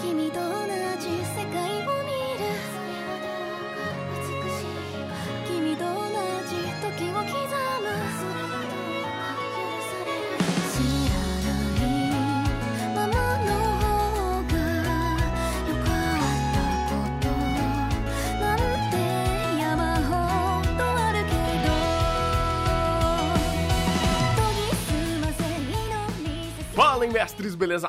君と同じ世界を見る。それはどうか美しい君と同じ時を刻む。それはどうか許される知らないままの方が良かったことなんて山ほどあるけど。研ぎ澄ませ色にせ Fala, mestres, beleza?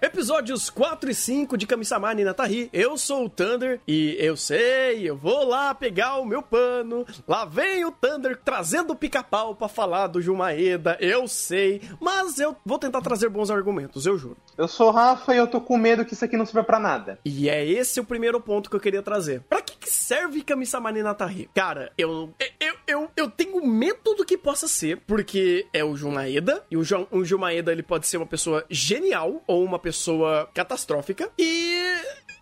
Episódios 4 e 5 de Kamisama Ninatari. Eu sou o Thunder e eu sei, eu vou lá pegar o meu pano. Lá vem o Thunder trazendo o pica-pau pra falar do Jumaeda. Eu sei, mas eu vou tentar trazer bons argumentos, eu juro. Eu sou o Rafa e eu tô com medo que isso aqui não sirva pra nada. E é esse o primeiro ponto que eu queria trazer. Pra que, que serve Kamisama Ninatari? Cara, eu, eu, eu, eu tenho medo do que possa ser, porque é o Jumaeda, e o, Ju, o ele pode ser uma pessoa genial ou uma pessoa catastrófica. E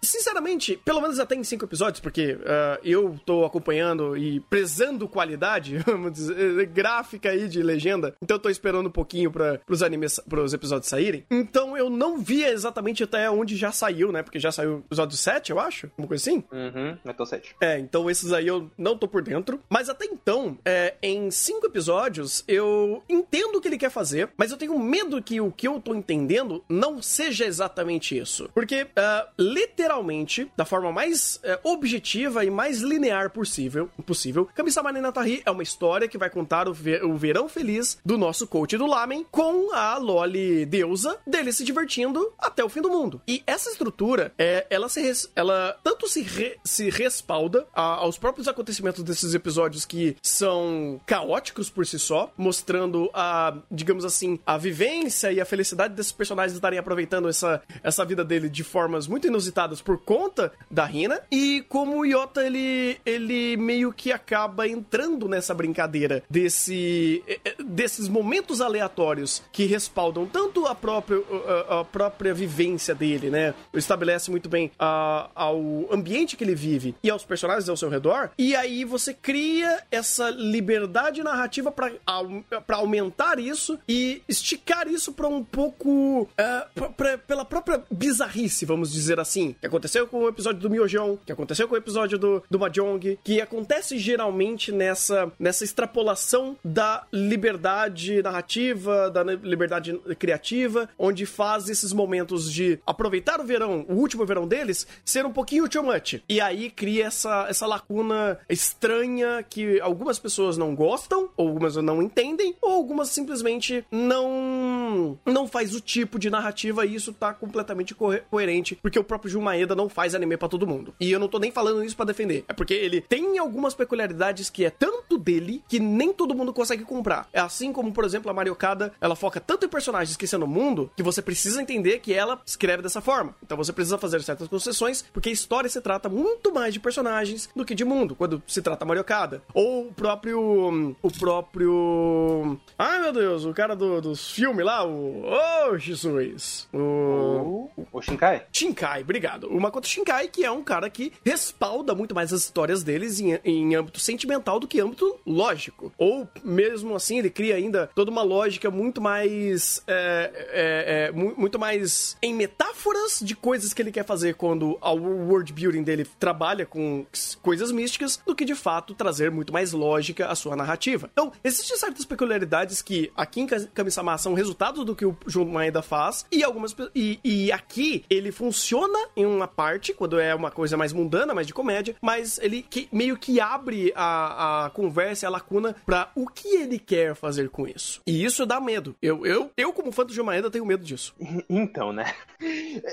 Sinceramente, pelo menos até em cinco episódios, porque uh, eu tô acompanhando e prezando qualidade, vamos dizer, gráfica aí de legenda, então eu tô esperando um pouquinho para pros animes, pros episódios saírem. Então eu não via exatamente até onde já saiu, né? Porque já saiu o episódio 7, eu acho, uma coisa assim. Uhum, tô 7. É, então esses aí eu não tô por dentro. Mas até então, é, em cinco episódios, eu entendo o que ele quer fazer, mas eu tenho medo que o que eu tô entendendo não seja exatamente isso. Porque, uh, literalmente, da forma mais é, objetiva e mais linear possível, possível Kami-sama Ninatari é uma história que vai contar o, ver, o verão feliz do nosso coach do Lamen com a Loli deusa dele se divertindo até o fim do mundo. E essa estrutura, é, ela se ela tanto se, re, se respalda a, aos próprios acontecimentos desses episódios que são caóticos por si só, mostrando a, digamos assim, a vivência e a felicidade desses personagens estarem aproveitando essa, essa vida dele de formas muito inusitadas por conta da Rina e como o Yota ele ele meio que acaba entrando nessa brincadeira desse desses momentos aleatórios que respaldam tanto a própria a, a própria vivência dele, né? Estabelece muito bem a, ao ambiente que ele vive e aos personagens ao seu redor. E aí você cria essa liberdade narrativa para aumentar isso e esticar isso para um pouco uh, pra, pra, pela própria bizarrice, vamos dizer assim, que aconteceu com o episódio do Myojon, que aconteceu com o episódio do, do Mahjong, que acontece geralmente nessa, nessa extrapolação da liberdade narrativa, da liberdade criativa, onde faz esses momentos de aproveitar o verão, o último verão deles, ser um pouquinho too much. E aí cria essa, essa lacuna estranha que algumas pessoas não gostam, algumas não entendem, ou algumas simplesmente não não faz o tipo de narrativa e isso tá completamente co coerente, porque o próprio Jun Maeda não faz anime para todo mundo. E eu não tô nem falando isso para defender, é porque ele tem algumas peculiaridades que é tanto dele que nem todo mundo consegue comprar. É assim como, por exemplo, a Mariocada, ela foca tanto em personagens esquecendo o mundo que você precisa entender que ela escreve dessa forma. Então você precisa fazer certas concessões, porque a história se trata muito mais de personagens do que de mundo, quando se trata Mariocada. Ou o próprio. O próprio. Ai meu Deus, o cara do, dos filmes lá, o. Oh, Jesus! O. O, o Shinkai? Shinkai, obrigado. O Makoto Shinkai, que é um cara que respalda muito mais as histórias deles em, em âmbito sentimental do que âmbito lógico. Ou mesmo assim, ele cria ainda toda uma lógica muito mais. É, é, é, muito mais em metáforas de coisas que ele quer fazer quando o world building dele trabalha com coisas místicas do que de fato trazer muito mais lógica à sua narrativa. Então, existem certas peculiaridades que aqui em Kami-sama são resultado do que o Jun Maeda faz e algumas e, e aqui ele funciona em uma parte quando é uma coisa mais mundana, mais de comédia, mas ele que, meio que abre a, a conversa, a lacuna para o que ele quer fazer com isso. E isso dá medo. Eu, eu, eu como fã do Jun Maeda, tenho medo disso. Então, né?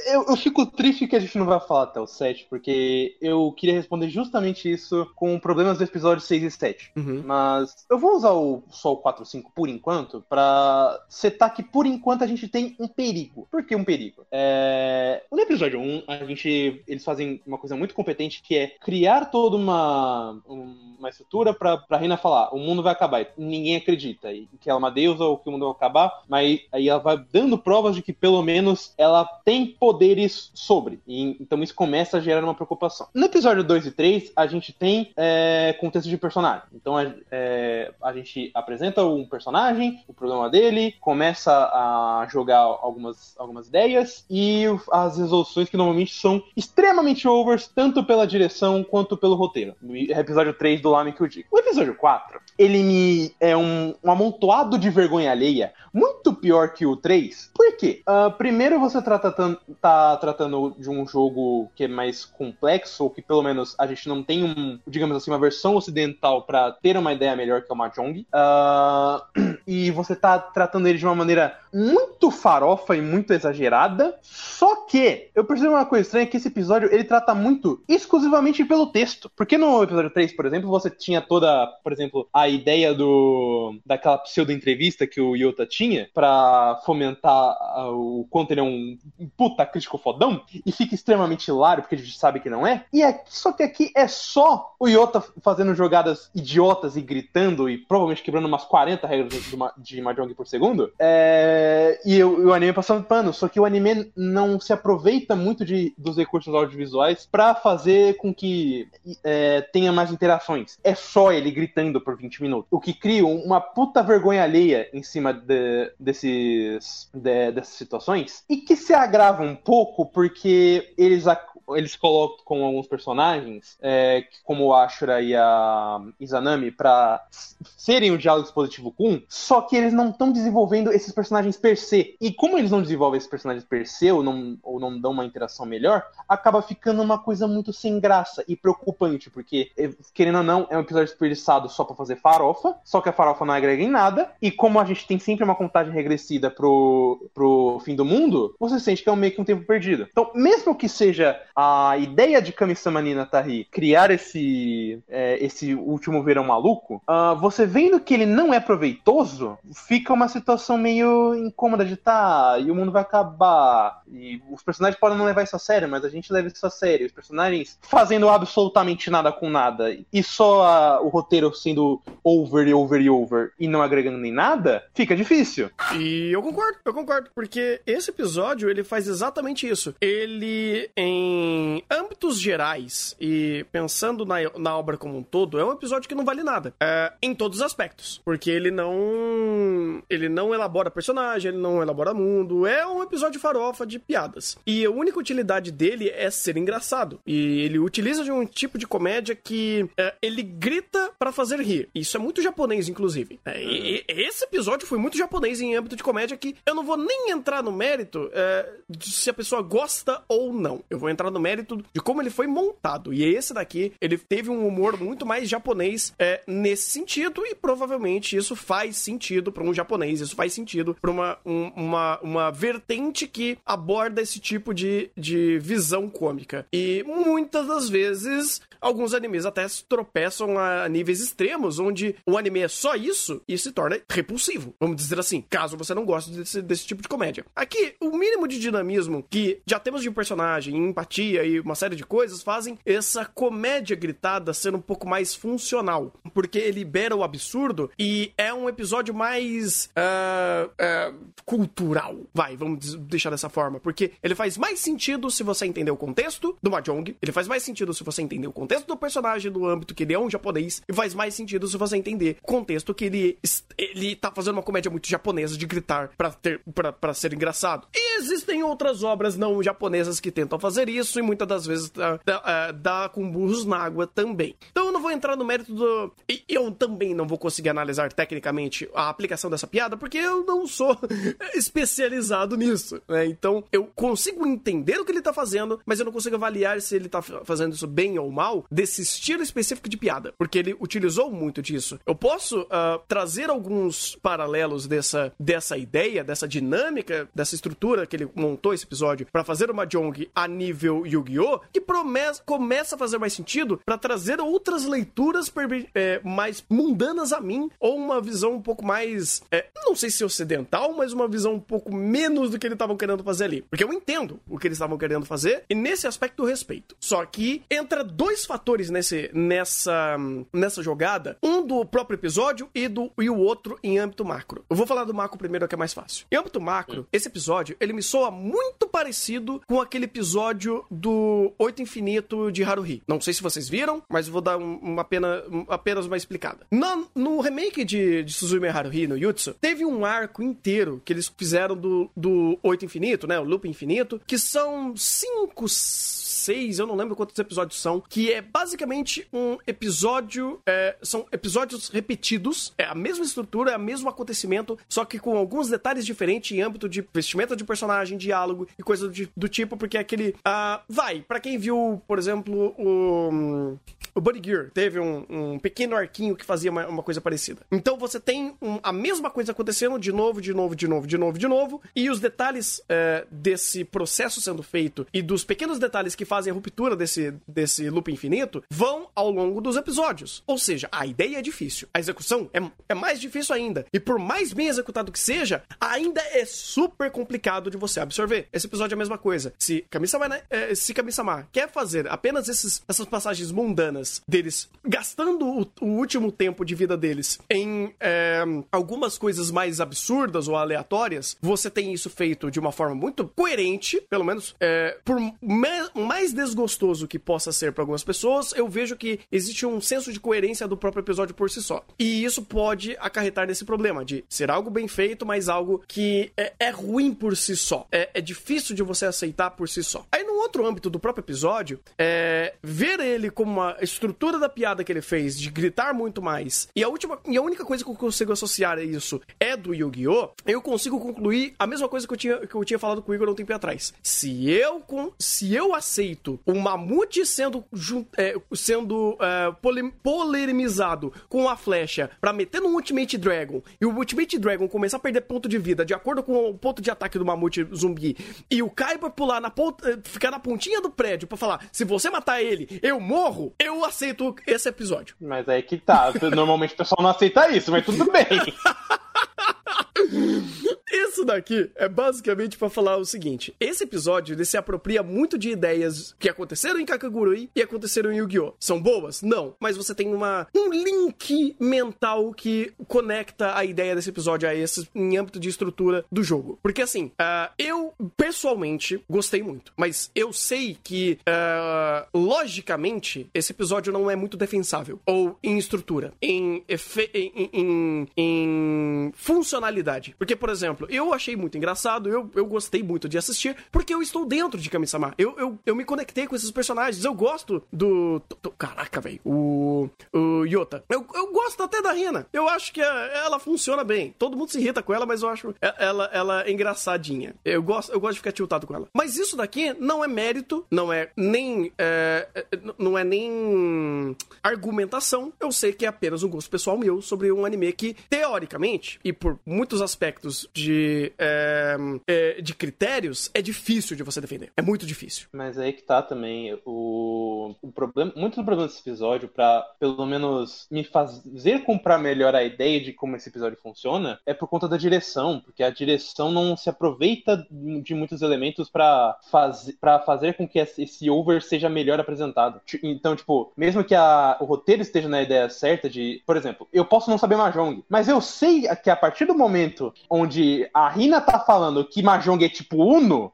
Eu, eu fico triste que a gente não vai falar até o 7, porque eu queria responder justamente isso com problemas do episódio 6 e 7. Uhum. Mas eu vou usar o, só o 4 e 5 por enquanto pra setar que por enquanto a gente tem um perigo. Por que um perigo? É... No episódio 1, a gente. Eles fazem uma coisa muito competente que é criar toda uma, uma estrutura pra, pra Reina falar: o mundo vai acabar. Ninguém acredita que ela é uma deusa ou que o mundo vai acabar, mas aí ela vai dando provas de que pelo menos ela tem poderes sobre. E, então isso começa a gerar uma preocupação. No episódio 2 e 3, a gente tem é, contexto de personagem. Então a, é, a gente apresenta um personagem, o problema dele, começa a jogar algumas, algumas ideias e as resoluções que normalmente são extremamente overs, tanto pela direção quanto pelo roteiro. No episódio 3 do Lame que eu digo. O episódio 4, ele me é um, um amontoado de vergonha alheia, muito pior que o 3. Por quê? Uh, primeiro você tratando, tá tratando de um jogo que é mais complexo, ou que pelo menos a gente não tem um, digamos assim, uma versão ocidental para ter uma ideia melhor que o Mahjong. Uh, e você tá tratando ele de uma maneira muito farofa e muito exagerada. Só que eu percebi uma coisa estranha que esse episódio ele trata muito exclusivamente pelo texto. Porque no episódio 3, por exemplo, você tinha toda, por exemplo, a ideia do daquela pseudo entrevista que o Yota tinha para fomentar o quanto ele é um puta crítico fodão e fica extremamente hilário porque a gente sabe que não é. E aqui, só que aqui é só o Yota fazendo jogadas idiotas e gritando e provavelmente quebrando umas 40 regras de Mahjong por segundo. É... E o, o anime passando pano. Só que o anime não se aproveita muito de, dos recursos audiovisuais para fazer com que é, tenha mais interações. É só ele gritando por 20 minutos. O que cria uma puta vergonha alheia em cima de, desses, de, dessas situações. E que se agrava um pouco porque eles eles colocam alguns personagens, é, como a Ashura e a Izanami, para serem o diálogo expositivo Kun, só que eles não estão desenvolvendo esses personagens per se. E como eles não desenvolvem esses personagens per se, ou não, ou não dão uma interação melhor, acaba ficando uma coisa muito sem graça e preocupante, porque, eh, querendo ou não, é um episódio desperdiçado só para fazer farofa, só que a farofa não agrega em nada, e como a gente tem sempre uma contagem regressida pro, pro fim do mundo, você sente que é meio que um tempo perdido. Então, mesmo que seja a ideia de Kami-sama Ninatari criar esse, é, esse último verão maluco, uh, você vendo que ele não é proveitoso, fica uma situação meio incômoda de tá, e o mundo vai acabar, e os personagens podem não levar isso a sério, mas a gente leva isso a sério. Os personagens fazendo absolutamente nada com nada, e só a, o roteiro sendo over e over e over, e não agregando nem nada, fica difícil. E eu concordo, eu concordo, porque esse episódio, ele faz exatamente isso. Ele, em âmbitos gerais e pensando na, na obra como um todo, é um episódio que não vale nada. É, em todos os aspectos. Porque ele não. Ele não elabora personagem, ele não elabora mundo. É um episódio farofa de piadas. E a única utilidade dele é ser engraçado. E ele utiliza de um tipo de comédia que é, ele grita para fazer rir. Isso é muito japonês, inclusive. É, e, esse episódio foi muito japonês em âmbito de comédia que eu não vou nem entrar no mérito é, de se a pessoa gosta ou não. Eu vou entrar no mérito de como ele foi montado. E esse daqui, ele teve um humor muito mais japonês é, nesse sentido, e provavelmente isso faz sentido para um japonês, isso faz sentido para uma, um, uma, uma vertente que aborda esse tipo de, de visão cômica. E muitas das vezes, alguns animes até tropeçam a níveis extremos, onde o anime é só isso e se torna repulsivo, vamos dizer assim, caso você não goste desse, desse tipo de comédia. Aqui, o mínimo de dinamismo que já temos de um personagem, empatia e uma série de coisas fazem essa comédia gritada ser um pouco mais funcional. Porque libera o absurdo e é um episódio mais uh, uh, cultural. Vai, vamos deixar dessa forma. Porque ele faz mais sentido se você entender o contexto do Mahjong. Ele faz mais sentido se você entender o contexto do personagem, do âmbito que ele é um japonês. E faz mais sentido se você entender o contexto que ele, ele tá fazendo uma comédia muito japonesa de gritar para ter para ser engraçado. E existem outras obras não japonesas que tentam fazer isso e muitas das vezes dá, dá, com burros na água também. Então vou entrar no mérito do. Eu também não vou conseguir analisar tecnicamente a aplicação dessa piada, porque eu não sou especializado nisso. Né? Então eu consigo entender o que ele tá fazendo, mas eu não consigo avaliar se ele tá fazendo isso bem ou mal desse estilo específico de piada, porque ele utilizou muito disso. Eu posso uh, trazer alguns paralelos dessa, dessa ideia, dessa dinâmica, dessa estrutura que ele montou esse episódio para fazer uma Jong a nível Yu-Gi-Oh! que promessa, começa a fazer mais sentido para trazer outras leituras é, mais mundanas a mim, ou uma visão um pouco mais, é, não sei se ocidental, mas uma visão um pouco menos do que eles estavam querendo fazer ali. Porque eu entendo o que eles estavam querendo fazer, e nesse aspecto eu respeito. Só que entra dois fatores nesse, nessa, nessa jogada, um do próprio episódio e, do, e o outro em âmbito macro. Eu vou falar do macro primeiro, que é mais fácil. Em âmbito macro, esse episódio, ele me soa muito parecido com aquele episódio do Oito Infinito de Haruhi. Não sei se vocês viram, mas vou dar uma pena, apenas uma explicada. No, no remake de, de Suzume Haruhi, no Yutsu, teve um arco inteiro que eles fizeram do, do Oito Infinito, né? O Loop Infinito, que são cinco seis, eu não lembro quantos episódios são, que é basicamente um episódio. É, são episódios repetidos, é a mesma estrutura, é o mesmo acontecimento, só que com alguns detalhes diferentes em âmbito de vestimenta de personagem, diálogo e coisa do, do tipo, porque é aquele. Uh, vai, para quem viu, por exemplo, o. O Buddy Gear teve um, um pequeno arquinho que fazia uma, uma coisa parecida. Então você tem um, a mesma coisa acontecendo de novo, de novo, de novo, de novo, de novo, e os detalhes é, desse processo sendo feito e dos pequenos detalhes que fazem a ruptura desse, desse loop infinito vão ao longo dos episódios. Ou seja, a ideia é difícil, a execução é, é mais difícil ainda. E por mais bem executado que seja, ainda é super complicado de você absorver. Esse episódio é a mesma coisa. Se Kami-sama, né, é, se quer fazer apenas esses, essas passagens mundanas deles, gastando o, o último tempo de vida deles em é, algumas coisas mais absurdas ou aleatórias, você tem isso feito de uma forma muito coerente, pelo menos é, por mais desgostoso que possa ser para algumas pessoas, eu vejo que existe um senso de coerência do próprio episódio por si só. E isso pode acarretar nesse problema de ser algo bem feito, mas algo que é, é ruim por si só. É, é, difícil de você aceitar por si só. Aí, no outro âmbito do próprio episódio, é, ver ele como uma estrutura da piada que ele fez de gritar muito mais, e a última e a única coisa que eu consigo associar a isso é do Yu-Gi-Oh!, eu consigo concluir a mesma coisa que eu tinha, que eu tinha falado com o Igor um tempo atrás. Se eu, com, se eu aceito o Mamute sendo, é, sendo é, polemizado com a flecha para meter no Ultimate Dragon, e o Ultimate Dragon começar a perder ponto de vida de acordo com o ponto de ataque do Mamute zumbi, e o Kaiba pular na ponta, ficar na pontinha do prédio para falar, se você matar ele, eu morro, eu aceito esse episódio. Mas aí que tá. Normalmente o pessoal não aceita isso, mas tudo bem. Isso daqui é basicamente para falar o seguinte: esse episódio ele se apropria muito de ideias que aconteceram em Kakagurui e aconteceram em Yu-Gi-Oh! São boas? Não, mas você tem uma, um link mental que conecta a ideia desse episódio a esse em âmbito de estrutura do jogo. Porque assim, uh, eu pessoalmente gostei muito, mas eu sei que uh, logicamente esse episódio não é muito defensável ou em estrutura, em, em, em, em funcionalidade. Porque, por exemplo, eu achei muito engraçado, eu, eu gostei muito de assistir, porque eu estou dentro de Kami-sama. Eu, eu, eu me conectei com esses personagens, eu gosto do. do caraca, velho. O, o Yota. Eu, eu gosto até da Rina. Eu acho que ela funciona bem. Todo mundo se irrita com ela, mas eu acho ela, ela engraçadinha. Eu gosto, eu gosto de ficar tiltado com ela. Mas isso daqui não é mérito, não é nem. É, é não é nem argumentação. Eu sei que é apenas um gosto pessoal meu sobre um anime que, teoricamente, e por muitos aspectos de, é, é, de critérios, é difícil de você defender. É muito difícil. Mas aí que tá também o, o problema. Muitos dos problemas desse episódio, para pelo menos me fazer comprar melhor a ideia de como esse episódio funciona, é por conta da direção. Porque a direção não se aproveita de muitos elementos para faz, pra fazer com que esse over seja melhor apresentado. Então, tipo, mesmo que a, o roteiro esteja na ideia certa de. Por exemplo, eu posso não saber Mahjong, mas eu sei que a partir do momento onde a Rina tá falando que Mahjong é tipo Uno,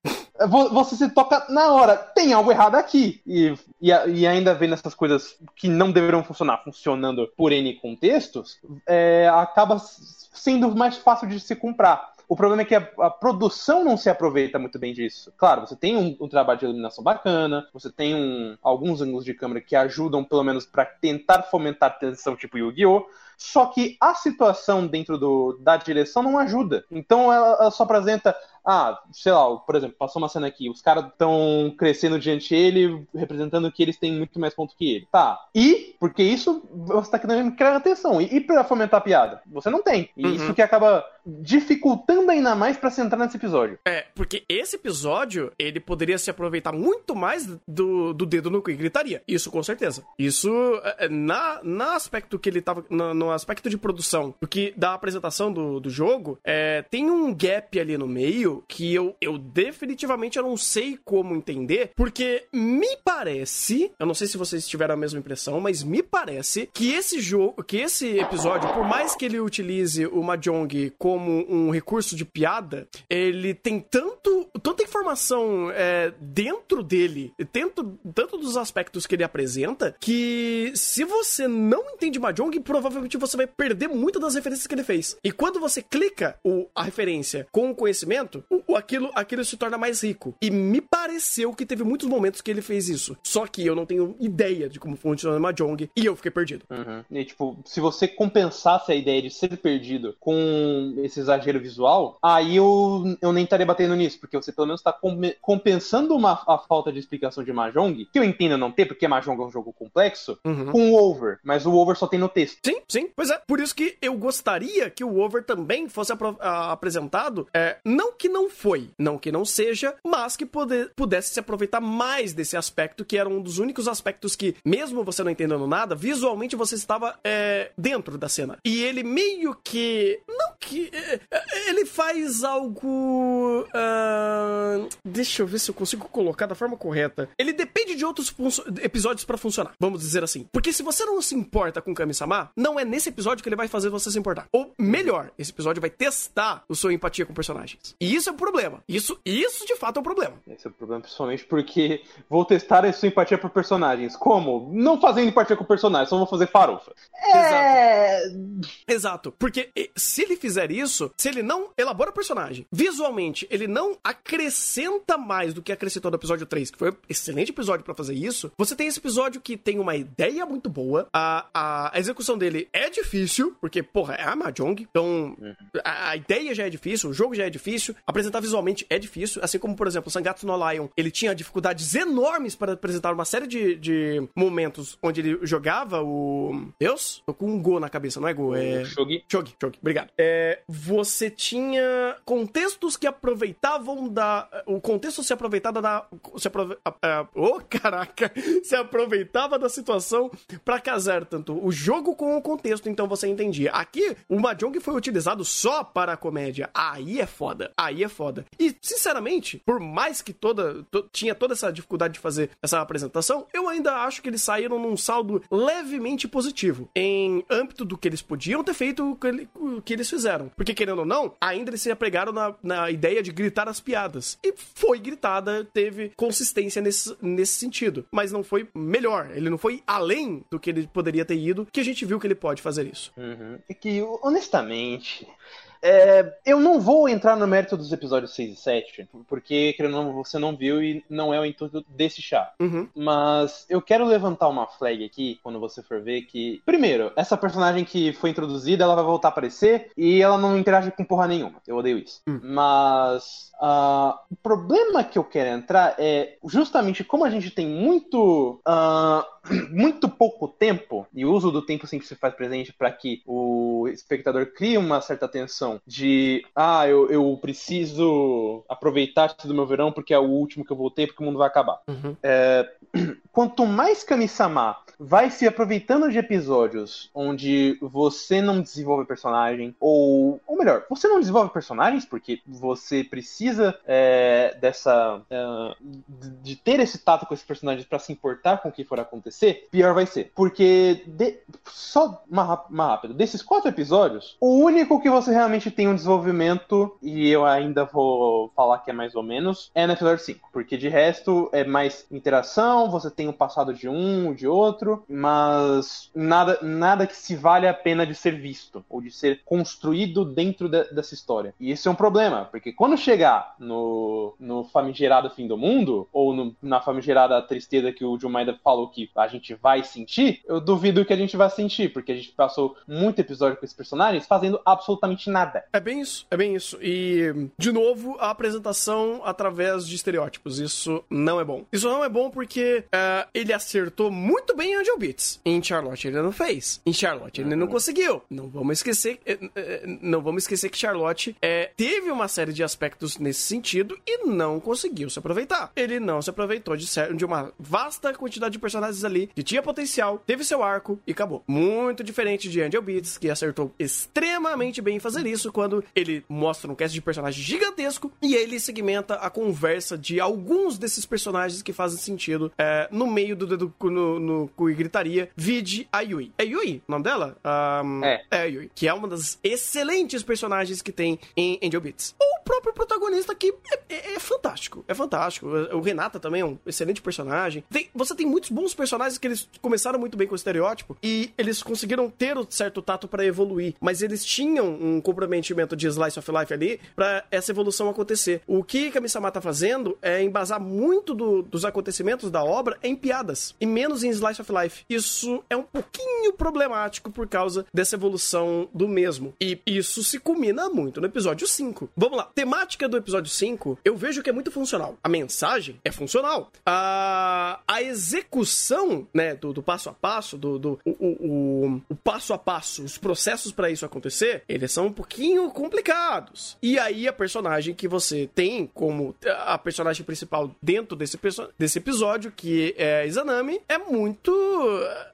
você se toca na hora. Tem algo errado aqui. E, e, e ainda vendo essas coisas que não deveriam funcionar funcionando por N contextos, é, acaba sendo mais fácil de se comprar. O problema é que a, a, produção não se aproveita muito bem disso. Claro, você tem um, um trabalho de iluminação bacana, você tem um, alguns ângulos de câmera que ajudam, pelo menos, para tentar fomentar a tensão tipo Yu-Gi-Oh! Só que a situação dentro do, da direção não ajuda. Então ela, ela só apresenta ah, sei lá, por exemplo, passou uma cena aqui, os caras estão crescendo diante dele, representando que eles têm muito mais ponto que ele. Tá. E, porque isso você tá querendo criar atenção. E, e pra fomentar a piada? Você não tem. E uhum. isso que acaba dificultando ainda mais para se entrar nesse episódio. É, porque esse episódio, ele poderia se aproveitar muito mais do, do dedo no que gritaria. Isso com certeza. Isso, é, é, na, na aspecto que ele tava, no, no aspecto de produção, porque da apresentação do, do jogo, é, tem um gap ali no meio que eu, eu definitivamente eu não sei como entender, porque me parece, eu não sei se vocês tiveram a mesma impressão, mas me parece que esse jogo, que esse episódio, por mais que ele utilize o Mahjong como um recurso de piada, ele tem tanto, tanta informação é, dentro dele, tanto, tanto dos aspectos que ele apresenta, que se você não entende Mahjong, provavelmente você vai perder muito das referências que ele fez. E quando você clica o, a referência com o conhecimento, o, aquilo, aquilo se torna mais rico. E me pareceu que teve muitos momentos que ele fez isso. Só que eu não tenho ideia de como funciona o Mahjong e eu fiquei perdido. Uhum. E, tipo, se você compensasse a ideia de ser perdido com esse exagero visual, aí eu, eu nem estaria batendo nisso, porque você pelo menos está compensando uma, a falta de explicação de Mahjong, que eu entendo não ter, porque Mahjong é um jogo complexo, uhum. com o Over. Mas o Over só tem no texto. Sim, sim. Pois é. Por isso que eu gostaria que o Over também fosse apresentado. É, não que não foi, não que não seja, mas que poder, pudesse se aproveitar mais desse aspecto, que era um dos únicos aspectos que, mesmo você não entendendo nada, visualmente você estava é, dentro da cena. E ele meio que. Não que. É, é ele faz algo. Uh, deixa eu ver se eu consigo colocar da forma correta. Ele depende de outros episódios para funcionar, vamos dizer assim. Porque se você não se importa com Kami-sama, não é nesse episódio que ele vai fazer você se importar. Ou melhor, esse episódio vai testar o sua empatia com personagens. E isso é um problema. Isso, isso de fato é um problema. Esse é o problema, principalmente porque vou testar a sua empatia por personagens. Como? Não fazendo empatia com personagens, só vou fazer farofa. É... Exato. Exato. Porque se ele fizer isso, se ele não elabora o personagem, visualmente, ele não acrescenta mais do que acrescentou no episódio 3, que foi um excelente episódio para fazer isso, você tem esse episódio que tem uma ideia muito boa, a, a, a execução dele é difícil, porque, porra, é a Mahjong, então uhum. a, a, ideia já é difícil, o jogo já é difícil, apresentar visualmente é difícil, assim como, por exemplo, o Sangatsu no Lion, ele tinha dificuldades enormes para apresentar uma série de, de momentos onde ele jogava o... Deus? Tô com um Go na cabeça, não é Go, é... Shogi. Shogi, Shogi, obrigado. É, você tinha contextos que aproveitavam da... O contexto se aproveitava da... Se aprove... Oh, caraca! Se aproveitava da situação para casar tanto o jogo com o contexto, então você entendia. Aqui, o Mahjong foi utilizado só para a comédia. Aí é foda. Aí é foda. E, sinceramente, por mais que toda to, tinha toda essa dificuldade de fazer essa apresentação, eu ainda acho que eles saíram num saldo levemente positivo. Em âmbito do que eles podiam ter feito o que, o que eles fizeram. Porque, querendo ou não, ainda eles se apregaram na, na ideia de gritar as piadas. E foi gritada, teve consistência nesse, nesse sentido. Mas não foi melhor. Ele não foi além do que ele poderia ter ido, que a gente viu que ele pode fazer isso. Uhum. Que, honestamente, é, eu não vou entrar no mérito dos episódios 6 e 7, porque não, você não viu e não é o intuito desse chá. Uhum. Mas eu quero levantar uma flag aqui, quando você for ver, que. Primeiro, essa personagem que foi introduzida, ela vai voltar a aparecer e ela não interage com porra nenhuma. Eu odeio isso. Uhum. Mas. Uh, o problema que eu quero entrar é justamente como a gente tem muito. Uh, muito pouco tempo, e o uso do tempo sempre se faz presente para que o espectador crie uma certa tensão de ah, eu, eu preciso aproveitar do meu verão porque é o último que eu vou ter porque o mundo vai acabar. Uhum. É, quanto mais Kami-sama vai se aproveitando de episódios onde você não desenvolve personagem, ou, ou melhor, você não desenvolve personagens porque você precisa é, dessa. É, de ter esse tato com esses personagens para se importar com o que for acontecer, pior vai ser. Porque, de, só uma, uma rápida, desses quatro episódios, o único que você realmente tem um desenvolvimento, e eu ainda vou falar que é mais ou menos, é no episódio 5. Porque de resto é mais interação, você tem o passado de um, de outro, mas nada, nada que se vale a pena de ser visto, ou de ser construído dentro de, dessa história. E isso é um problema, porque quando chegar no, no famigerado fim do mundo, ou no, na famigerada tristeza que o John Maeda falou que a gente vai sentir, eu duvido que a gente vai sentir, porque a gente passou muito episódio com esses personagens fazendo absolutamente nada. É bem isso, é bem isso. E, de novo, a apresentação através de estereótipos. Isso não é bom. Isso não é bom porque uh, ele acertou muito bem em Angel Beats. Em Charlotte ele não fez. Em Charlotte ele não conseguiu. Não vamos esquecer, eh, eh, não vamos esquecer que Charlotte é, teve uma série de aspectos nesse sentido e não conseguiu se aproveitar. Ele não se aproveitou de, de uma vasta quantidade de personagens ali que tinha potencial, teve seu arco e acabou. Muito diferente de Angel Beats, que acertou extremamente bem em fazer isso quando ele mostra um cast de personagem gigantesco e ele segmenta a conversa de alguns desses personagens que fazem sentido é, no meio do dedo no, no, no gritaria. Vide a Yui. É Yui o nome dela? Um, é. É a Yui, que é uma das excelentes personagens que tem em Angel Beats. O próprio protagonista que é, é, é fantástico. É fantástico. O Renata também é um excelente personagem. Tem, você tem muitos bons personagens que eles começaram muito bem com o estereótipo e eles conseguiram ter um certo tato para evoluir, mas eles tinham um comprometimento de slice of life ali para essa evolução acontecer. O que Kami-sama tá fazendo é embasar muito do, dos acontecimentos da obra em piadas e menos em slice of life. Isso é um pouquinho problemático por causa dessa evolução do mesmo. E isso se culmina muito no episódio 5. Vamos lá. Temática do episódio 5, eu vejo que é muito funcional. A mensagem é funcional. A, a execução, né, do, do passo a passo, do, do o, o, o passo a passo, os processos para isso acontecer, eles são um pouquinho complicados. E aí a personagem que você tem como a personagem principal dentro desse, desse episódio, que é Izanami, é muito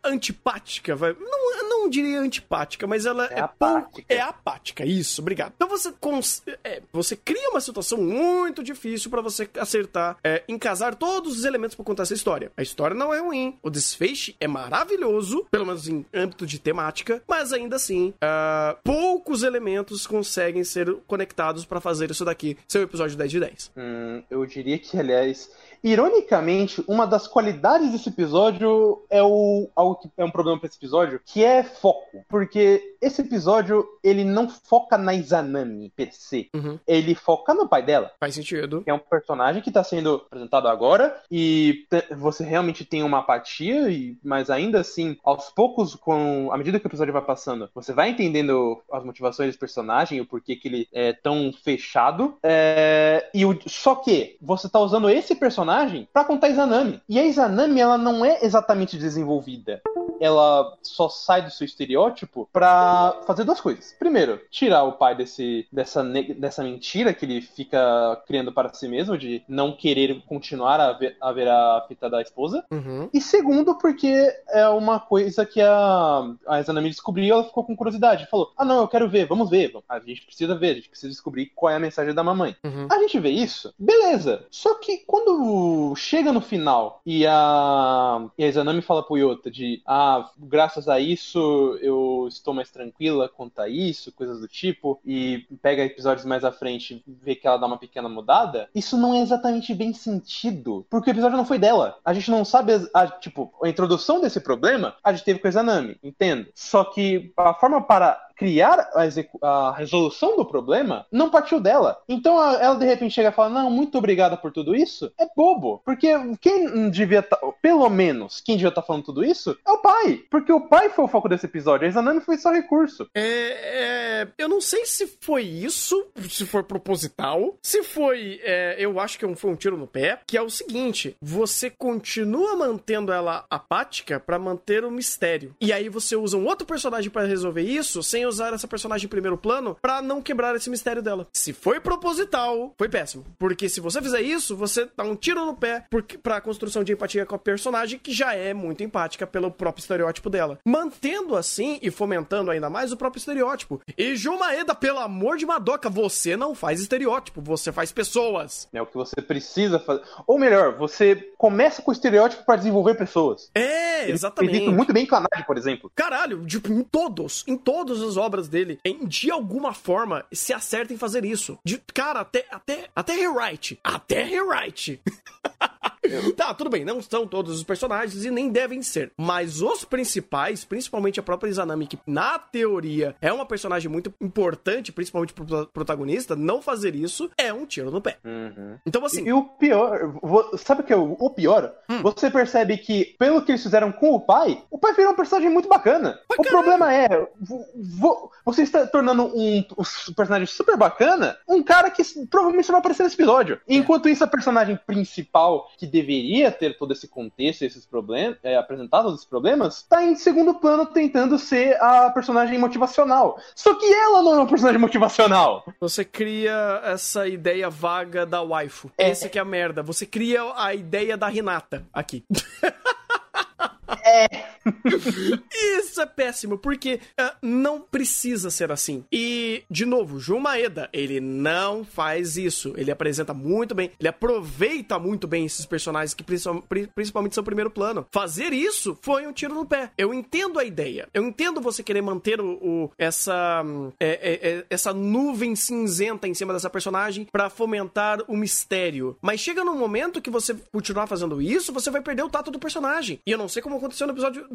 antipática. Vai, não, não diria antipática, mas ela é, é pouco. É apática, isso, obrigado. Então você, cons, é, você cria uma situação muito difícil para você acertar, é, encasar todos os elementos para contar essa história. A história não é ruim, o desfeche é maravilhoso, pelo menos em âmbito de temática, mas ainda assim, uh, poucos elementos conseguem ser conectados para fazer isso daqui ser o episódio 10 de 10. Hum, eu diria que, aliás, Ironicamente, uma das qualidades desse episódio é o algo que é um problema para esse episódio, que é foco, porque esse episódio ele não foca na Izanami per se, uhum. ele foca no pai dela. Faz sentido. Que é um personagem que está sendo apresentado agora e você realmente tem uma apatia, e, mas ainda assim, aos poucos, com à medida que o episódio vai passando, você vai entendendo as motivações desse personagem, o porquê que ele é tão fechado. É, e o, só que você está usando esse personagem personagem para contar Izanami. E a Izanami, ela não é exatamente desenvolvida. Ela só sai do seu estereótipo para fazer duas coisas. Primeiro, tirar o pai desse, dessa, dessa mentira que ele fica criando para si mesmo, de não querer continuar a ver a, ver a fita da esposa. Uhum. E segundo, porque é uma coisa que a, a Izanami descobriu ela ficou com curiosidade. Falou: Ah, não, eu quero ver, vamos ver. A gente precisa ver, a gente precisa descobrir qual é a mensagem da mamãe. Uhum. A gente vê isso, beleza. Só que quando chega no final e a, e a Izanami fala pro Yota de ah, graças a isso eu estou mais tranquila quanto a isso, coisas do tipo, e pega episódios mais à frente e vê que ela dá uma pequena mudada, isso não é exatamente bem sentido, porque o episódio não foi dela. A gente não sabe, a, tipo, a introdução desse problema a gente teve com a Izanami, entendo. Só que a forma para criar a, a, resolução do problema não partiu dela. Então ela de repente chega e fala: Não, muito obrigada por tudo isso. É bobo. Porque quem devia tá, pelo menos, quem devia estar tá falando tudo isso é o pai. Porque o pai foi o foco desse episódio. A Izanami foi só recurso. É, é, eu não sei se foi isso, se foi proposital. Se foi, é, eu acho que foi um tiro no pé. Que é o seguinte: você continua mantendo ela apática para manter o mistério. E aí você usa um outro personagem para resolver isso sem usar essa personagem em primeiro plano para não quebrar esse mistério dela. Se foi proposital, foi péssimo. Porque se você fizer isso, você dá um tiro no pé porque, pra construção de empatia com a personagem, que já é muito empática pelo próprio estereótipo dela. Mantendo assim e fomentando ainda mais o próprio estereótipo. E Jumaeda, pelo amor de Madoka, você não faz estereótipo, você faz pessoas. É o que você precisa fazer. Ou melhor, você começa com o estereótipo para desenvolver pessoas. É, exatamente. Ele muito bem Kanagi, por exemplo. Caralho, tipo, em todos, em todos os obras dele, em, de alguma forma, se acerta em fazer isso. De, cara, até, até, até rewrite. Até rewrite. Tá, tudo bem, não são todos os personagens e nem devem ser. Mas os principais, principalmente a própria Izanami, que na teoria é uma personagem muito importante, principalmente pro protagonista, não fazer isso é um tiro no pé. Uhum. Então, assim. E o pior, sabe o que é o, o pior? Hum. Você percebe que, pelo que eles fizeram com o pai, o pai virou um personagem muito bacana. O caralho. problema é, vo- vo- você está tornando um, um personagem super bacana um cara que provavelmente só vai aparecer nesse episódio. É. Enquanto isso, a personagem principal, que deveria ter todo esse contexto, esses problemas, é, apresentar todos esses problemas, tá em segundo plano tentando ser a personagem motivacional. Só que ela não é uma personagem motivacional. Você cria essa ideia vaga da waifu. É. Essa que é a merda. Você cria a ideia da Renata aqui. É. Isso é péssimo, porque ah, não precisa ser assim. E, de novo, Jun Maeda, ele não faz isso. Ele apresenta muito bem, ele aproveita muito bem esses personagens que principal- pri- principalmente são primeiro plano. Fazer isso foi um tiro no pé. Eu entendo a ideia. Eu entendo você querer manter o, o- essa, hum, é- é- é- essa nuvem cinzenta em cima dessa personagem pra fomentar o mistério. Mas chega num momento que você continuar fazendo isso, você vai perder o tato do personagem. E eu não sei como aconteceu no episódio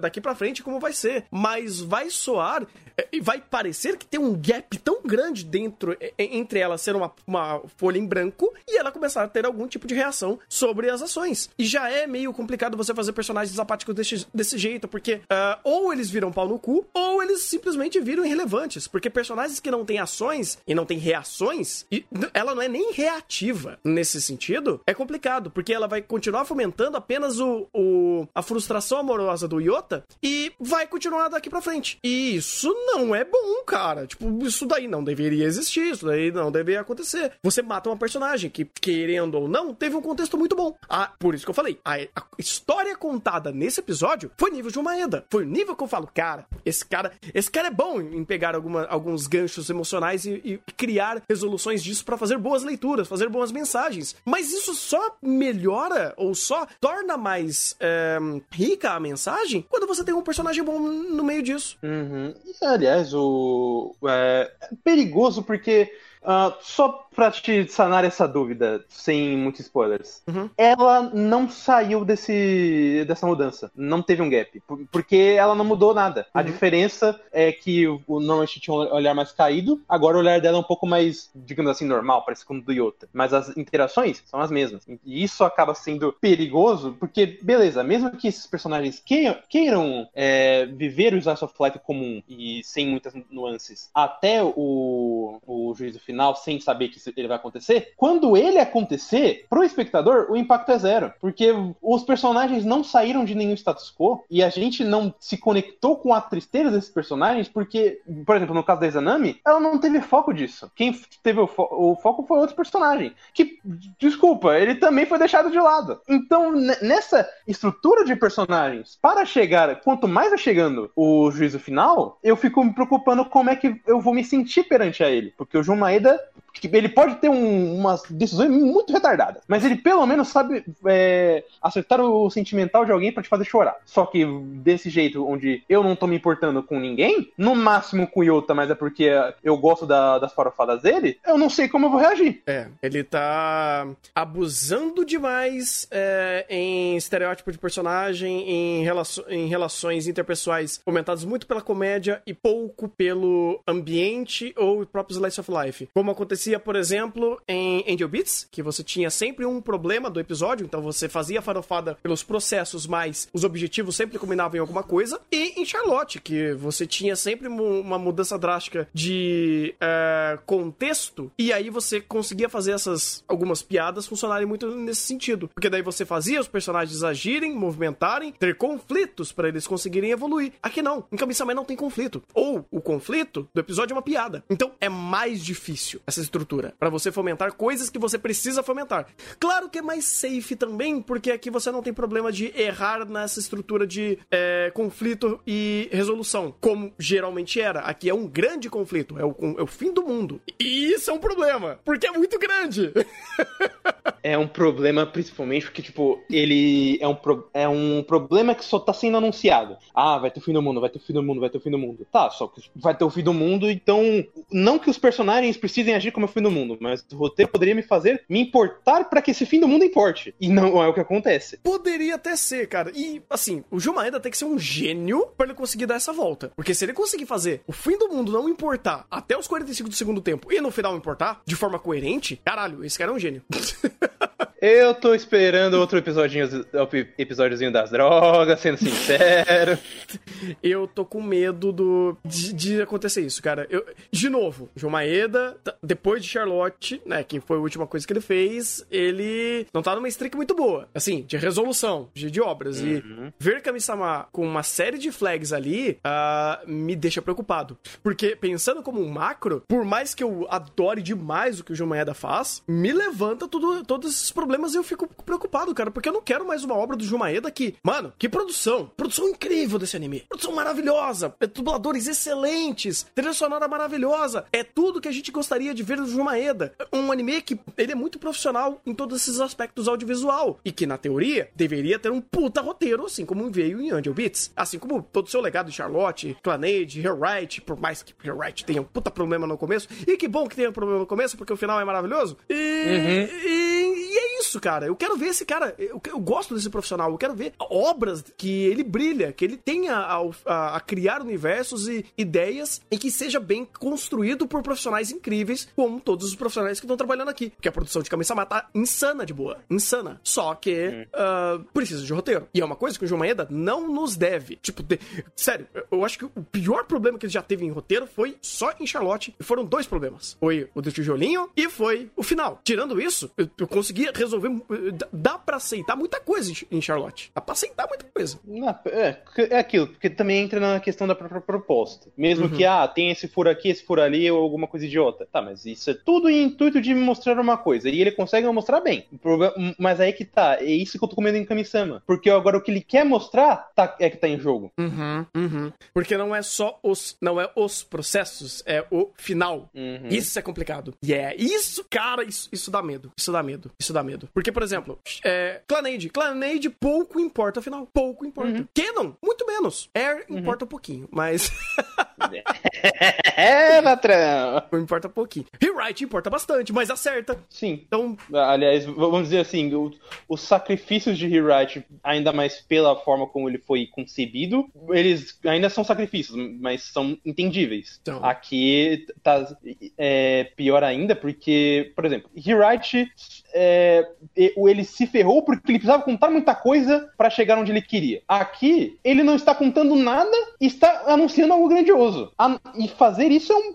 daqui pra frente, como vai ser. Mas vai soar é, e vai parecer que tem um gap tão grande dentro entre ela ser uma, uma folha em branco e ela começar a ter algum tipo de reação sobre as ações. E já é meio complicado você fazer personagens apáticos desse, desse jeito, porque ah, ou eles viram pau no cu, ou eles simplesmente viram irrelevantes. Porque personagens que não têm ações e não têm reações, e ela não é nem reativa nesse sentido, é complicado, porque ela vai continuar fomentando apenas o, o- a frustração amorosa do Yota e vai continuar daqui pra frente. E isso não é bom, cara. Tipo, isso daí não deveria existir, isso daí não deveria acontecer. Você mata uma personagem que, querendo ou não, teve um contexto muito bom. Ah, por isso que eu falei, a, a história contada nesse episódio foi nível de uma Maeda. Foi o nível que eu falo, cara, esse cara, esse cara é bom em pegar alguma- alguns ganchos emocionais e, e criar resoluções disso pra fazer boas leituras, fazer boas mensagens. Mas isso só melhora ou só torna mais é, rica a mensagem quando você tem um personagem bom no meio disso. Uhum. E, aliás, o é, é perigoso porque ah, só pra te sanar essa dúvida, sem muitos spoilers, Uhum. ela não saiu desse dessa mudança, não teve um gap, por- porque ela não mudou nada. A Uhum. diferença diferença é que o Nolanchi tinha um olhar mais caído, agora o olhar dela é um pouco mais, digamos assim, normal, parece como o do Yota. Mas as interações são as mesmas. E isso acaba sendo perigoso, porque, beleza, mesmo que esses personagens queiram, queiram, é, viver o Slice of Life comum e sem muitas nuances até o, o juízo final, sem saber que ele vai acontecer, quando ele acontecer, pro espectador, o impacto é zero. Porque os personagens não saíram de nenhum status quo e a gente não se conectou com a tristeza desses personagens, porque, por exemplo, no caso da Izanami, ela não teve foco disso. Quem teve o, fo- o foco foi outro personagem. Que, desculpa, ele também foi deixado de lado. Então, ne- nessa estrutura de personagens, para chegar, quanto mais vai chegando o juízo final, eu fico me preocupando como é que eu vou me sentir perante a ele. Porque o Jun Maeda, que ele pode ter um- umas decisões muito retardadas, mas ele pelo menos sabe é, acertar o sentimental de alguém pra te fazer chorar. Só que desse jeito, onde eu não tô me importando com ninguém, no máximo com o Yota, mas é porque eu gosto da- das farofadas dele, eu não sei como eu vou reagir. É, ele tá abusando demais é, em estereótipo de personagem, em, em relações interpessoais fomentadas muito pela comédia e pouco pelo ambiente ou o próprio Slice of Life. Como acontecia, por exemplo, em Angel Beats, que você tinha sempre um problema do episódio, então você fazia a farofada pelos processos, mas os objetivos sempre combinavam em alguma coisa. E em Charlotte, que você tinha sempre uma mudança drástica de é, contexto, e aí você conseguia fazer essas algumas piadas funcionarem muito nesse sentido. Porque daí você fazia os personagens agirem, movimentarem, ter conflitos para eles conseguirem evoluir. Aqui não. Em Kami-sama não tem conflito. Ou o conflito do episódio é uma piada. Então é mais difícil essa estrutura para você fomentar coisas que você precisa fomentar. Claro que é mais safe também, porque aqui você não tem problema de errar nessa estrutura de é, conflito e resolução, como geralmente era. Aqui é um grande conflito, é o, é o fim do mundo. E isso é um problema, porque é muito grande. é um problema, principalmente porque, tipo, ele é um, pro- é um problema que só tá sendo anunciado. Ah, vai ter o fim do mundo, vai ter o fim do mundo, vai ter o fim do mundo. Tá, só que vai ter o fim do mundo, então. Não que os personagens precisem agir como o fim do mundo, mas o roteiro poderia me fazer me importar pra que esse fim do mundo importe. E não é o que acontece. Poderia até ser, cara. E, assim, o Gil Maeda tem que ser um gênio pra ele conseguir dar essa volta. Porque se ele conseguir fazer o fim do mundo não importar até os 45 do segundo tempo e no final importar de forma coerente, caralho, esse cara é um gênio. Eu tô esperando outro episódinho, episódiozinho das drogas, sendo sincero. Eu tô com medo do de, de acontecer isso, cara. Eu, de novo, João Maeda, depois de Charlotte, né, que foi a última coisa que ele fez, ele não tá numa streak muito boa, assim, de resolução, de, de obras. E ver Kami-sama com uma série de flags ali ah, me deixa preocupado. Porque, pensando como um macro, por mais que eu adore demais o que o João Maeda faz, me levanta tudo, todos esses problemas e eu fico preocupado, cara, porque eu não quero mais uma obra do João Maeda que, mano, que produção! Produção incrível desse anime. Produção maravilhosa, é dubladores excelentes, trilha sonora maravilhosa. É tudo que a gente gostaria de ver do João Maeda. Um anime que ele é muito profissional em todos esses aspectos audiovisual e que, na teoria, deveria ter um puta roteiro, assim como veio em Angel Beats. Assim como todo o seu legado de Charlotte, Clanade, Hellwright, por mais que Hellwright tenha um puta problema no começo. E que bom que tenha um problema no começo, porque o final é maravilhoso. E, e- e é isso, cara. Eu quero ver esse cara. Eu, eu gosto desse profissional. Eu quero ver obras que ele brilha, que ele tenha a, a- a criar universos e ideias e que seja bem construído por profissionais incríveis, como todos os profissionais que estão trabalhando aqui. Porque a produção de Kami-sama tá insana de boa. Insana. Só que ah, precisa de roteiro. E é uma coisa que o João Maeda não nos deve. Tipo, de- sério, eu- eu acho que o pior problema que ele já teve em roteiro foi só em Charlotte. E foram dois problemas. Foi o do tijolinho e foi o final. Tirando isso, eu, eu consegui resolver. Eh, dá- pra aceitar muita coisa em- Charlotte. Dá pra aceitar muita coisa. Não, é, é aquilo, porque também entra na questão da própria proposta. Mesmo que, ah, tem esse furo aqui, esse furo ali, ou alguma coisa idiota. Tá, mas isso é tudo em intuito de me mostrar uma coisa. E ele consegue mostrar bem. Problema- mas aí que tá, é isso que eu tô comendo em Kami-sama. Porque agora o que ele quer mostrar tá, é que tá em jogo. Uhum, uhum. Porque não é só os. Não é os processos, é o final. Uhum. Isso é complicado. E é isso, cara, isso, isso dá medo. Isso dá medo. Isso dá medo. Porque, por exemplo, é, Clanade. Clanade pouco importa afinal. Pouco importa. Canon, muito menos. Air importa um pouquinho, mas. é, patrão! não importa um pouquinho. Rewrite importa bastante, mas acerta. Sim. Então, Aliás, vamos dizer assim, o- os sacrifícios de Rewrite, ainda mais pela forma como ele foi concebido, eles ainda são sacrifícios, mas são entendíveis. Então. Aqui tá é, pior ainda, porque, por exemplo, Rewrite, é, ele se ferrou porque ele precisava contar muita coisa pra chegar onde ele queria. Aqui, ele não está contando nada e está anunciando algo grandioso. A- e fazer isso é um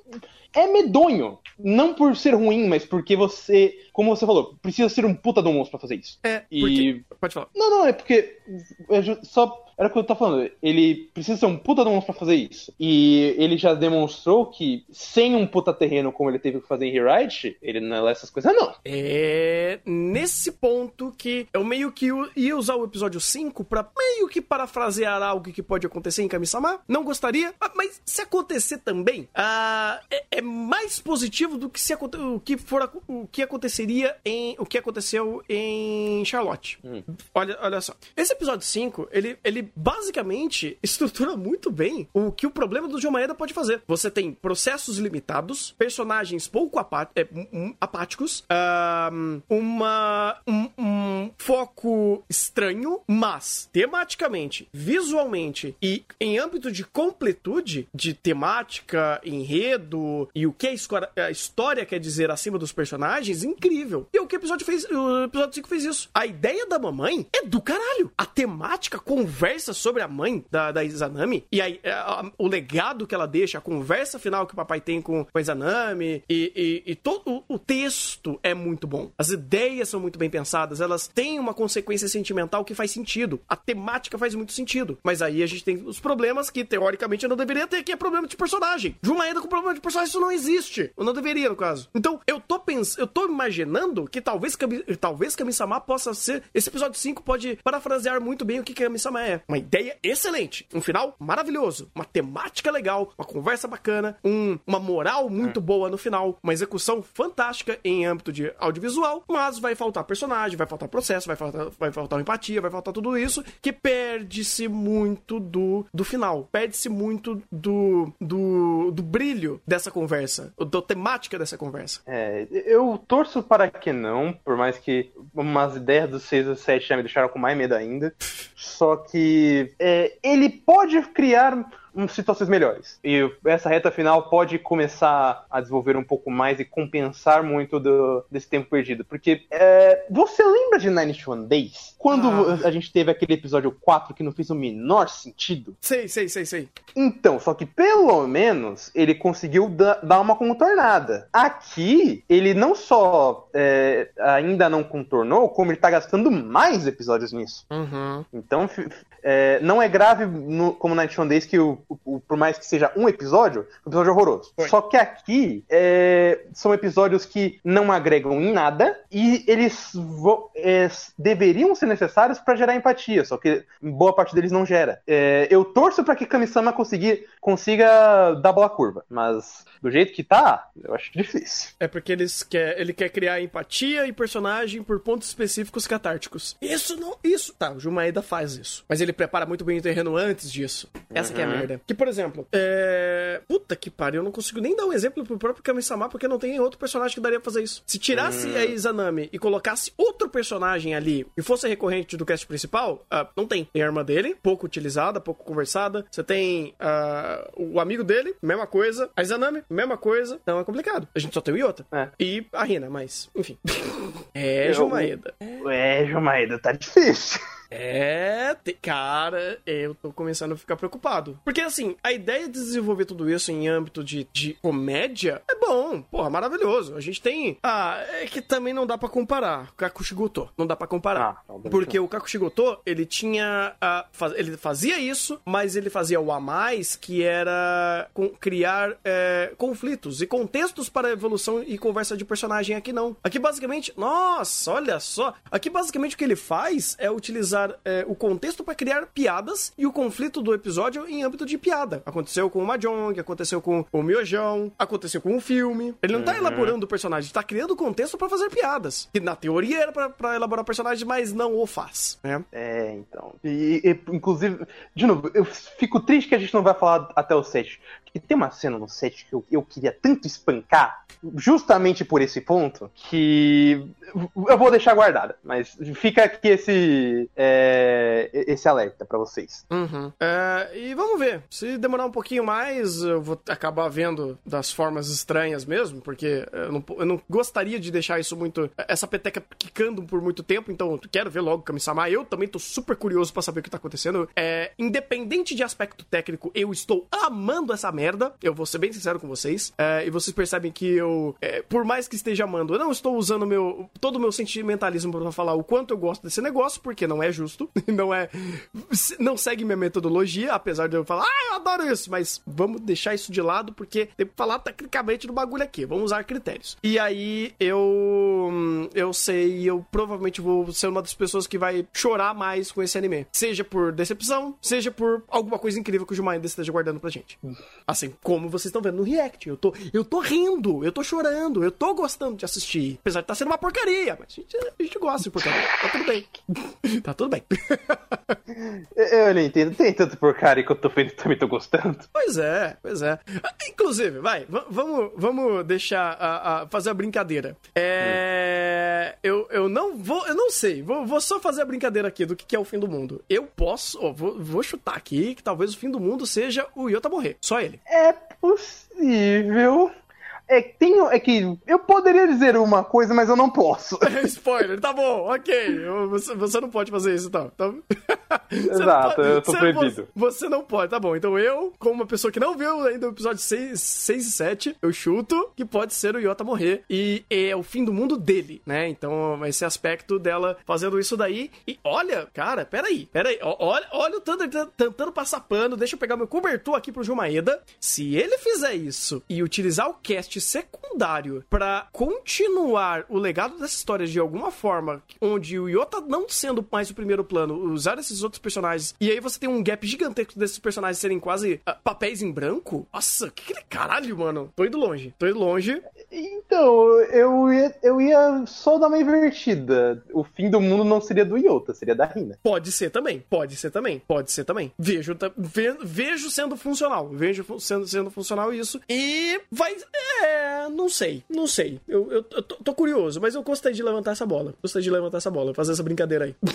é medonho. Não por ser ruim, mas porque você, como você falou, precisa ser um puta do monstro pra fazer isso. é. E- Porque... Pode falar. Não, não, é porque. é só. Era o que eu tava falando. Ele precisa ser um puta do monstro pra fazer isso. E ele já demonstrou que, sem um puta terreno como ele teve que fazer em Rewrite, ele não é essas coisas, não. É nesse ponto que eu meio que ia usar o episódio 5 pra meio que parafrasear algo que pode acontecer em Kami-sama. Não gostaria, ah, mas se acontecer também, ah, é, é mais positivo do que se o que for o que aconteceria em o que aconteceu em Charlotte. Olha, olha só. Esse episódio 5, ele, ele basicamente estrutura muito bem o que o problema do João Maeda pode fazer. Você tem processos limitados, personagens pouco é, um- um, apáticos, ahn, uma, um, um foco estranho, mas tematicamente, visualmente e em âmbito de completude de temática, enredo e o que a história, quer dizer acima dos personagens, incrível. E o que o episódio fez, o episódio 5 fez isso. A ideia da mamãe é do caralho. A temática conversa sobre a mãe da, da Izanami e aí a- o legado que ela deixa, a conversa final que o papai tem com, com a Izanami e, e, e todo o, o texto é muito bom. As ideias são muito bem pensadas, elas têm uma consequência sentimental que faz sentido. A temática faz muito sentido. Mas aí a gente tem os problemas que, teoricamente, não deveria ter, que é problema de personagem. Juma ainda com problema de personagem, não existe. Ou não deveria, no caso. Então, eu tô pensando, eu tô imaginando que talvez Kami, talvez Kami-sama possa ser. Esse episódio 5 pode parafrasear muito bem o que Kami-sama é. Uma ideia excelente, um final maravilhoso, uma temática legal, uma conversa bacana, um, uma moral muito É. boa no final, uma execução fantástica em âmbito de audiovisual, mas vai faltar personagem, vai faltar processo, vai faltar, vai faltar empatia, vai faltar tudo isso, que perde-se muito do, do final. Perde-se muito do, do, do brilho dessa conversa, da temática dessa conversa. É, eu torço para que não, por mais que umas ideias do 6 e 7 já me deixaram com mais medo ainda. Só que é, ele pode criar situações melhores. E essa reta final pode começar a desenvolver um pouco mais e compensar muito do- desse tempo perdido. Porque é, você lembra de 91 Days? Quando Ah. a gente teve aquele episódio 4 que não fez o menor sentido? Sei, sei, sei, sei. Então, só que pelo menos ele conseguiu da- dar uma contornada. Aqui, ele não só é, ainda não contornou, como ele tá gastando mais episódios nisso. Uhum. Então, é, não é grave no- como na One Days que, o- por mais que seja um episódio, um episódio horroroso. Foi. Só que aqui é, são episódios que não agregam em nada e eles é, deveriam ser necessários pra gerar empatia, só que boa parte deles não gera. É, eu torço pra que Kami-sama conseguir- consiga dar bola curva, mas do jeito que tá, eu acho difícil. É porque eles quer, ele quer criar empatia e personagem por pontos específicos catárticos. Isso não. Isso. Tá, o Jumaeda faz isso. Mas ele prepara muito bem o terreno antes disso. Essa que é a merda. Que, por exemplo, é. Puta que pariu, eu não consigo nem dar um exemplo pro próprio Kami-sama porque não tem outro personagem que daria pra fazer isso. Se tirasse a Izanami e colocasse outro personagem ali e fosse recorrente do cast principal, ah, não tem. Tem a irmã dele, pouco utilizada, pouco conversada. Você tem ah, o amigo dele, mesma coisa. A Izanami, mesma coisa. Então é complicado. A gente só tem o Iota. É. E a Rina, mas, enfim. É, Eu- Jumaeda. É, Jomaeda, tá difícil. É, te- cara, eu tô começando a ficar preocupado. Porque, assim, a ideia de desenvolver tudo isso em âmbito de, de comédia é bom, porra, maravilhoso. A gente tem. Ah, é que também não dá pra comparar. O Kakushigoto. Não dá pra comparar. Ah, não, porque o Kakushigoto, ele tinha. ah, faz- ele fazia isso, mas ele fazia o a mais, que era com- criar é, conflitos e contextos para evolução e conversa de personagem. Aqui não. Aqui, basicamente. Nossa, olha só. Aqui, basicamente, o que ele faz é utilizar é, o contexto para criar piadas e o conflito do episódio em âmbito de piada. Aconteceu com o Mahjong, aconteceu com o Miojão, aconteceu com o filme. Ele não tá elaborando o personagem, tá criando o contexto para fazer piadas. Que na teoria era pra- pra elaborar o personagem, mas não o faz, né? É, então. E, e, inclusive, de novo, eu fico triste que a gente não vai falar até o 7. Porque tem uma cena no 7 que eu, eu queria tanto espancar, justamente por esse ponto, que eu vou deixar guardada. Mas fica aqui esse, é, esse alerta pra vocês. Uhum. É, e vamos ver. Se demorar um pouquinho mais, eu vou acabar vendo das formas estranhas mesmo, porque eu não, eu não gostaria de deixar isso muito. Essa peteca quicando por muito tempo, então eu quero ver logo Kami-sama. Eu também tô super curioso pra saber o que tá acontecendo. É, independente de aspecto técnico, eu estou amando essa merda. Eu vou ser bem sincero com vocês. É, e vocês percebem que eu, é, por mais que esteja amando, eu não estou usando meu, todo o meu sentimentalismo pra falar o quanto eu gosto desse negócio, porque não é justo. Não é. Não segue minha metodologia, apesar de eu falar, ah, adoro isso, mas vamos deixar isso de lado, porque tem que falar tecnicamente do bagulho aqui. Vamos usar critérios. E aí eu. Eu sei, eu provavelmente vou ser uma das pessoas que vai chorar mais com esse anime. Seja por decepção, seja por alguma coisa incrível que o Jumaida esteja guardando pra gente. Assim, como vocês estão vendo no React. Eu tô, eu tô rindo, eu tô chorando, eu tô gostando de assistir. Apesar de estar sendo uma porcaria, mas a gente, a gente gosta de porcaria. Tá tudo bem. tá tudo bem. Eu, eu não entendo, tem tanto porcaria que eu tô vendo também tô gostando. Pois é, pois é. Inclusive, vai, va- vamos, vamos deixar a, a- fazer a brincadeira. É, eu, eu não vou, eu não sei, vou, vou só fazer a brincadeira aqui do que, que é o fim do mundo. Eu posso, ó, vou, vou chutar aqui que talvez o fim do mundo seja o Yota morrer, só ele. É possível. É, que tem, é que eu poderia dizer uma coisa, mas eu não posso. Spoiler, tá bom, ok. Você, você não pode fazer isso, então. Você Exato, não eu tô você- proibido. Você não pode, tá bom. Então eu, como uma pessoa que não viu ainda o episódio 6, 6 e 7, eu chuto que pode ser o Yota morrer. E é o fim do mundo dele, né? Então esse aspecto dela fazendo isso daí. E olha, cara, peraí, peraí. Olha, olha o tá tentando passar pano. Deixa eu pegar meu cobertor aqui pro Gil Maeda. Se ele fizer isso e utilizar o cast secundário pra continuar o legado dessa história de alguma forma, onde o Yota não sendo mais o primeiro plano, usar esses outros personagens, e aí você tem um gap gigantesco desses personagens serem quase ah, papéis em branco? Nossa, que, que caralho, mano. Tô indo longe, tô indo longe. Então, eu ia, eu ia só dar uma invertida. O fim do mundo não seria do Iota, seria da Rina. Pode ser também, pode ser também, pode ser também. Vejo, ve- vejo sendo funcional, vejo sendo, sendo funcional isso. E vai. É. Não sei, não sei. Eu, eu, eu tô, tô curioso, mas eu gostei de levantar essa bola. Gostei de levantar essa bola, fazer essa brincadeira aí.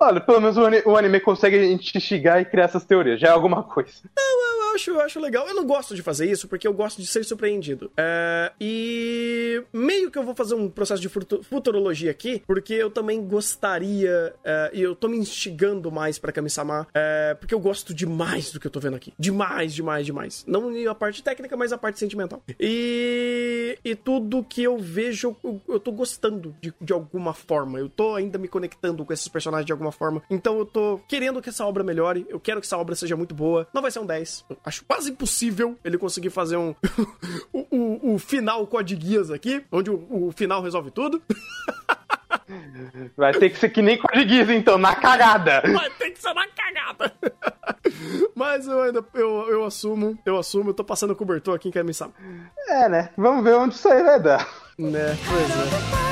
Olha, pelo menos o ani- o anime consegue instigar e criar essas teorias, já é alguma coisa. Eu acho, eu acho legal. Eu não gosto de fazer isso porque eu gosto de ser surpreendido. É, e meio que eu vou fazer um processo de futu- futurologia aqui, porque eu também gostaria. é, e eu tô me instigando mais pra Kami-sama, é, porque eu gosto demais do que eu tô vendo aqui. Demais, demais, demais. Não a parte técnica, mas a parte sentimental. E, e tudo que eu vejo, eu, eu tô gostando de, de alguma forma. Eu tô ainda me conectando com esses personagens de alguma forma. Então eu tô querendo que essa obra melhore. Eu quero que essa obra seja muito boa. Não vai ser um 10. Acho quase impossível ele conseguir fazer um. o, o, o final Code Guias aqui, onde o, o final resolve tudo. Vai ter que ser que nem Geass, então, na cagada. Vai ter que ser uma cagada. Mas eu ainda. Eu, eu assumo, eu assumo, eu tô passando cobertor aqui em Kami-sama. É, né? Vamos ver onde isso aí vai dar. Né, pois é.「